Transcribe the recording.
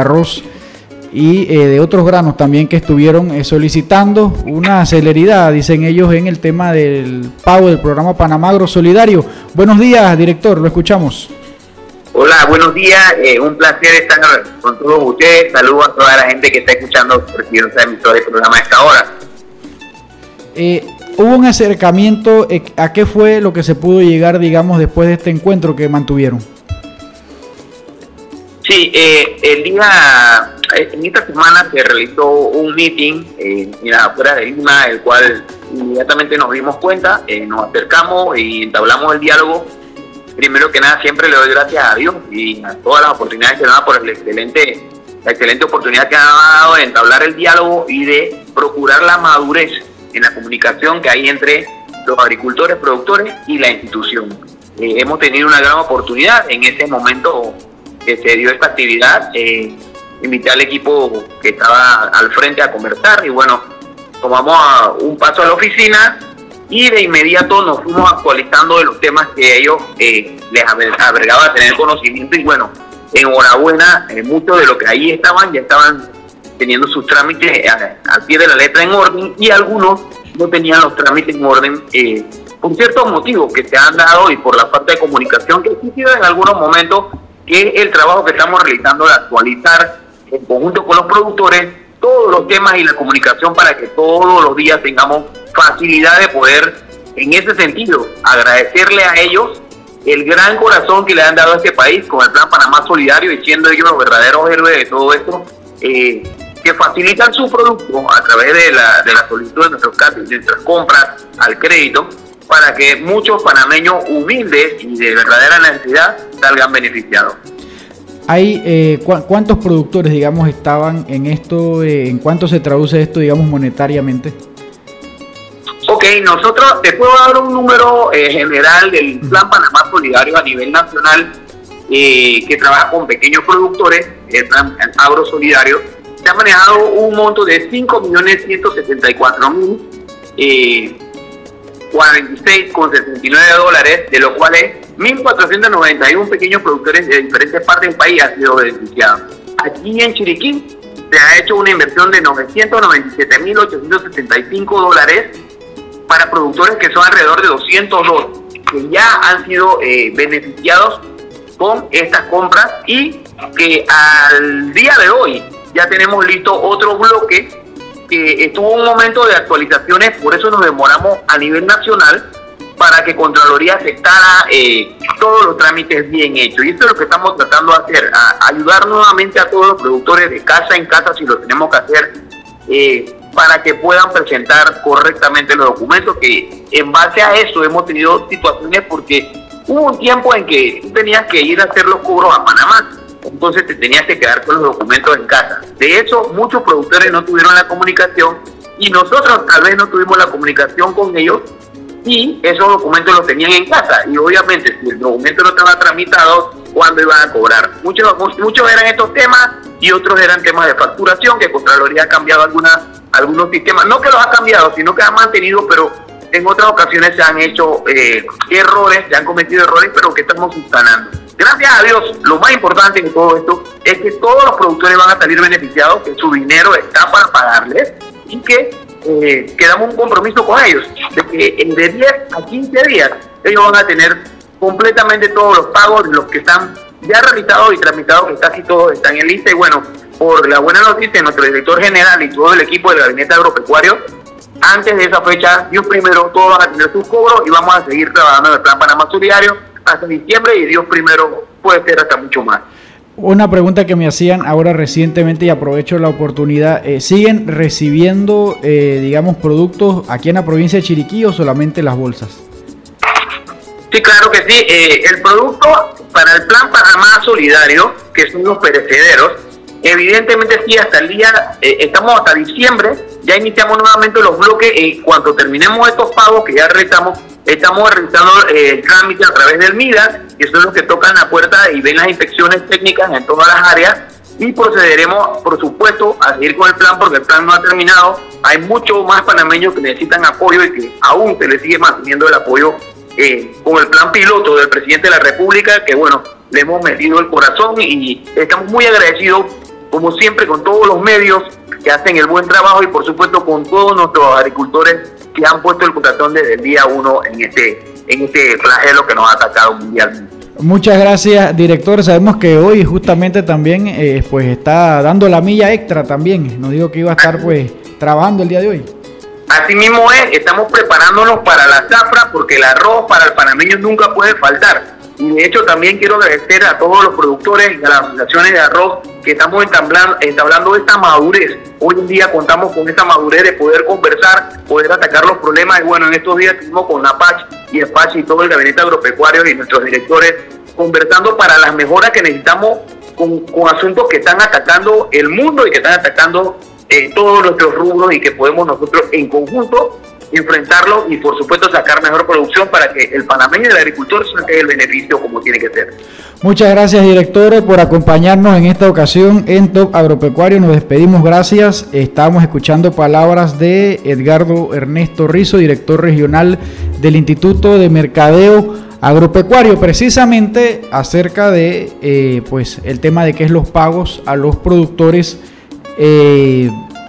arroz y eh, de otros granos también que estuvieron eh, solicitando una celeridad, dicen ellos, en el tema del pago del programa Panamagro Solidario. Buenos días, director, lo escuchamos. Hola, buenos días, eh, un placer estar con todos ustedes. Saludos a toda la gente que está escuchando esta emisora del programa a esta hora. ¿Hubo un acercamiento? ¿A qué fue lo que se pudo llegar, digamos, después de este encuentro que mantuvieron? Sí, el día en esta semana se realizó un meeting en las afueras de Lima, el cual inmediatamente nos dimos cuenta, eh, nos acercamos y entablamos el diálogo. Primero que nada, siempre le doy gracias a Dios y a todas las oportunidades que nos por el excelente, la excelente oportunidad que ha dado de entablar el diálogo y de procurar la madurez en la comunicación que hay entre los agricultores, productores y la institución. Eh, hemos tenido una gran oportunidad en ese momento que se dio esta actividad. Eh, invité al equipo que estaba al frente a conversar y bueno, tomamos un paso a la oficina y de inmediato nos fuimos actualizando de los temas que ellos eh, les a tener conocimiento y bueno, enhorabuena, eh, muchos de los que ahí estaban ya estaban teniendo sus trámites eh, al pie de la letra en orden y algunos no tenían los trámites en orden eh, por ciertos motivos que se han dado y por la falta de comunicación que ha existido en algunos momentos, que es el trabajo que estamos realizando de actualizar en conjunto con los productores todos los temas y la comunicación para que todos los días tengamos facilidad de poder, en ese sentido, agradecerle a ellos el gran corazón que le han dado a este país con el Plan Panamá Solidario y siendo ellos los verdaderos héroes de todo esto, eh, que facilitan su producto a través de la, solicitud de nuestros de nuestras compras al crédito, para que muchos panameños humildes y de verdadera necesidad salgan beneficiados. Hay, eh, ¿Cuántos productores, digamos, estaban en esto? Eh, ¿En cuánto se traduce esto, digamos, monetariamente? Ok, nosotros, te puedo dar un número eh, general del Plan Panamá Solidario a nivel nacional que trabaja con pequeños productores, el Plan Agro Solidario. Se ha manejado un monto de 5.174.000 46,69 dólares, de los cuales 1.491 pequeños productores de diferentes partes del país han sido beneficiados. Aquí en Chiriquí se ha hecho una inversión de 997.875 dólares para productores que son alrededor de 202, que ya han sido eh, beneficiados con estas compras y que al día de hoy ya tenemos listo otro bloque que estuvo un momento de actualizaciones, por eso nos demoramos a nivel nacional para que Contraloría aceptara eh, todos los trámites bien hechos. Y esto es lo que estamos tratando de hacer, ayudar nuevamente a todos los productores de casa en casa si lo tenemos que hacer, eh, para que puedan presentar correctamente los documentos, que en base a eso hemos tenido situaciones porque hubo un tiempo en que tú tenías que ir a hacer los cobros a Panamá entonces te tenías que quedar con los documentos en casa. De hecho, muchos productores no tuvieron la comunicación y nosotros tal vez no tuvimos la comunicación con ellos y esos documentos los tenían en casa. Y obviamente, si el documento no estaba tramitado, ¿cuándo iban a cobrar? Muchos, muchos eran estos temas y otros eran temas de facturación, que Contraloría ha cambiado algunas, algunos sistemas. No que los ha cambiado, sino que ha mantenido, pero en otras ocasiones se han hecho eh, errores, se han cometido errores, pero que estamos instalando. Gracias a Dios, lo más importante de todo esto es que todos los productores van a salir beneficiados, que su dinero está para pagarles y que eh, quedamos un compromiso con ellos, de que en de 10 a 15 días ellos van a tener completamente todos los pagos los que están ya realizados y tramitados, que casi todos están en lista. Y bueno, por la buena noticia, nuestro director general y todo el equipo del gabinete agropecuario, antes de esa fecha, Dios primero, todos van a tener sus cobros y vamos a seguir trabajando en el plan Panamá Solidario hasta diciembre y Dios primero puede ser hasta mucho más. Una pregunta que me hacían ahora recientemente y aprovecho la oportunidad, eh, ¿siguen recibiendo, eh, digamos, productos aquí en la provincia de Chiriquí o solamente las bolsas? Sí, claro que sí. Eh, el producto para el Plan Panamá Solidario, que son los perecederos, evidentemente sí, hasta el día, estamos hasta diciembre, ya iniciamos nuevamente los bloques y cuando terminemos estos pagos que ya realizamos, Estamos realizando eh, el trámite a través del MIDA, que son los que tocan la puerta y ven las inspecciones técnicas en todas las áreas. Y procederemos, por supuesto, a seguir con el plan porque el plan no ha terminado. Hay muchos más panameños que necesitan apoyo y que aún se les sigue manteniendo el apoyo eh, con el plan piloto del presidente de la República, que bueno, le hemos metido el corazón y estamos muy agradecidos como siempre, con todos los medios que hacen el buen trabajo y por supuesto con todos nuestros agricultores que han puesto el corazón desde el día uno en este, en este flagelo que nos ha atacado mundialmente. Muchas gracias, director. Sabemos que hoy justamente también eh, pues está dando la milla extra también. Nos dijo que iba a estar pues trabajando el día de hoy. Así mismo es, estamos preparándonos para la zafra porque el arroz para el panameño nunca puede faltar. Y de hecho también quiero agradecer a todos los productores y a las organizaciones de arroz que estamos entablando, esta madurez. Hoy en día contamos con esta madurez de poder conversar, poder atacar los problemas. Y bueno, en estos días estuvimos con Apache y Apache y todo el gabinete agropecuario y nuestros directores conversando para las mejoras que necesitamos con, asuntos que están atacando el mundo y que están atacando eh, todos nuestros rubros y que podemos nosotros en conjunto enfrentarlo y por supuesto sacar mejor producción para que el panameño y el agricultor saque el beneficio como tiene que ser. Muchas gracias director por acompañarnos en esta ocasión en Top Agropecuario. Nos despedimos, gracias. Estamos escuchando palabras de Edgardo Ernesto Rizo, director regional del Instituto de Mercadeo Agropecuario, precisamente acerca de eh, pues el tema de qué es los pagos a los productores. Eh,